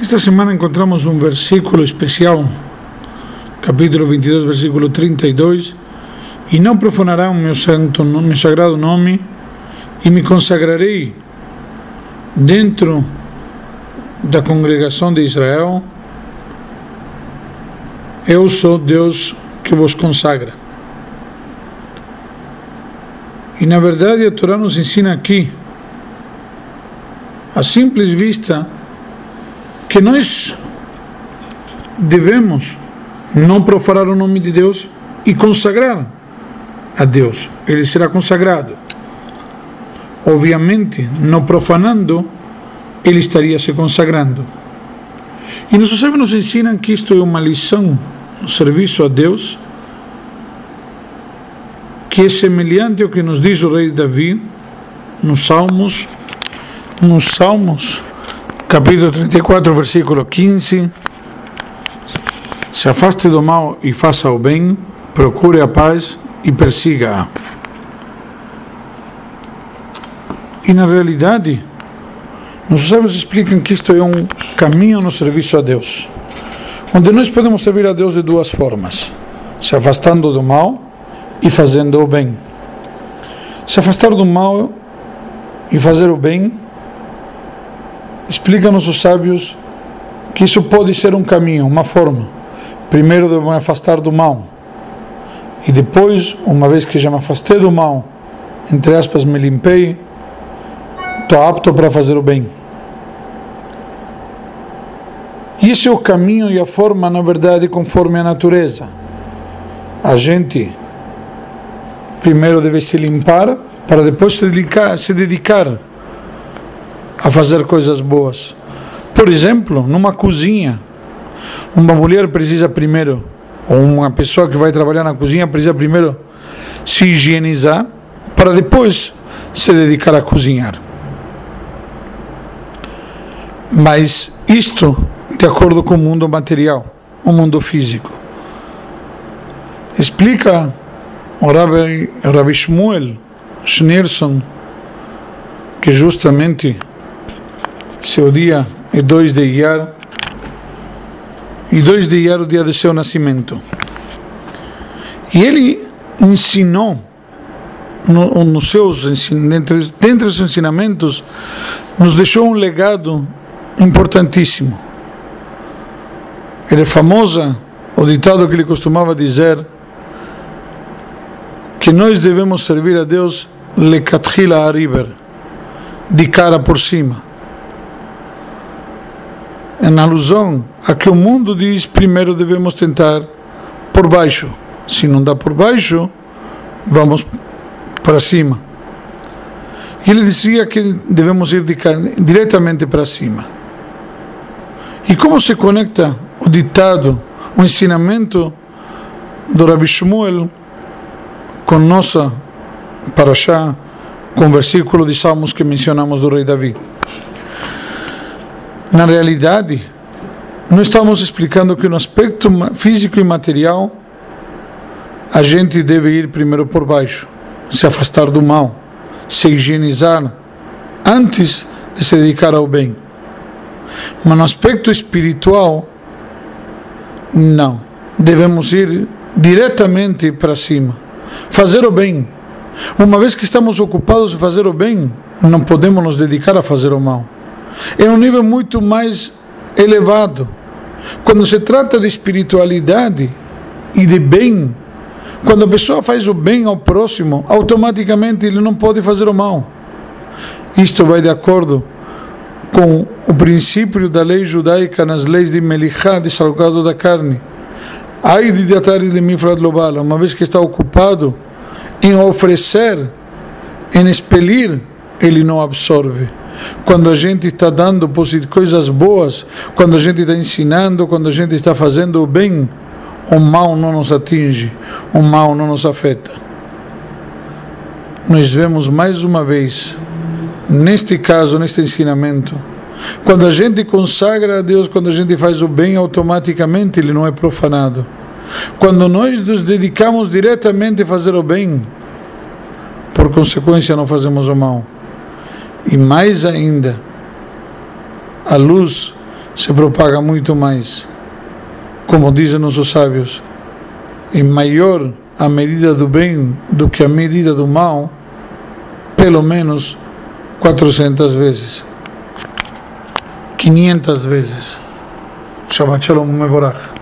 Esta semana encontramos um versículo especial, capítulo 22, versículo 32. E não profanarão meu santo, meu sagrado nome, e me consagrarei dentro da congregação de Israel. Eu sou Deus que vos consagra. E na verdade a Torá nos ensina aqui, a simples vista, que nós devemos não profanar o nome de Deus e consagrar a Deus. Ele será consagrado. Obviamente, não profanando, ele estaria se consagrando. E nossos sábios nos ensinam que isto é uma lição no serviço a Deus, que é semelhante ao que nos diz o rei Davi nos Salmos, nos Salmos capítulo 34, versículo 15. Se afaste do mal e faça o bem, procure a paz e persiga-a. E na realidade, nossos sábios explicam que isto é um caminho no serviço a Deus, onde nós podemos servir a Deus de duas formas: se afastando do mal e fazendo o bem. Se afastar do mal e fazer o bem Explica-nos os sábios que isso pode ser um caminho, uma forma. Primeiro devo me afastar do mal. E depois, uma vez que já me afastei do mal, entre aspas, me limpei, estou apto para fazer o bem. Esse é o caminho e a forma, na verdade, conforme a natureza. A gente primeiro deve se limpar para depois se dedicar, se dedicar a fazer coisas boas. Por exemplo, numa cozinha, uma mulher precisa primeiro, ou uma pessoa que vai trabalhar na cozinha precisa primeiro se higienizar para depois se dedicar a cozinhar. Mas isto de acordo com o mundo material, o mundo físico. Explica o Rabbi, Rabbi Shmuel Schneerson que justamente seu dia é 2 de Iyar, e 2 de Iyar o dia do seu nascimento. E ele ensinou, no, nos seus, dentre, dentre os ensinamentos, nos deixou um legado importantíssimo. Ele é famosa, o ditado que ele costumava dizer, que nós devemos servir a Deus lecatrila ariber, de cara por cima em alusão a que o mundo diz primeiro devemos tentar por baixo. Se não dá por baixo, vamos para cima. E ele dizia que devemos ir diretamente para cima. E como se conecta o ditado, o ensinamento do Rabbi Shmuel com nossa paraxá, com o versículo de Salmos que mencionamos do rei Davi? Na realidade, não estamos explicando que no aspecto físico e material a gente deve ir primeiro por baixo, se afastar do mal, se higienizar antes de se dedicar ao bem. Mas no aspecto espiritual, não. Devemos ir diretamente para cima, fazer o bem. Uma vez que estamos ocupados em fazer o bem, não podemos nos dedicar a fazer o mal é um nível muito mais elevado. Quando se trata de espiritualidade e de bem, quando a pessoa faz o bem ao próximo, automaticamente ele não pode fazer o mal. Isto vai de acordo com o princípio da lei judaica nas leis de Melichá, de salgado da carne. Ai de Diatari de Mifrad Lobala, uma vez que está ocupado em oferecer, em expelir, ele não absorve quando a gente está dando coisas boas, quando a gente está ensinando, quando a gente está fazendo o bem, o mal não nos atinge, o mal não nos afeta. Nós vemos mais uma vez, neste caso, neste ensinamento, quando a gente consagra a Deus, quando a gente faz o bem, automaticamente ele não é profanado. Quando nós nos dedicamos diretamente a fazer o bem, por consequência não fazemos o mal. E mais ainda, a luz se propaga muito mais. Como dizem nossos sábios, em maior a medida do bem do que a medida do mal, pelo menos 400 vezes, 500 vezes. Shabbat Shalom Mevorach.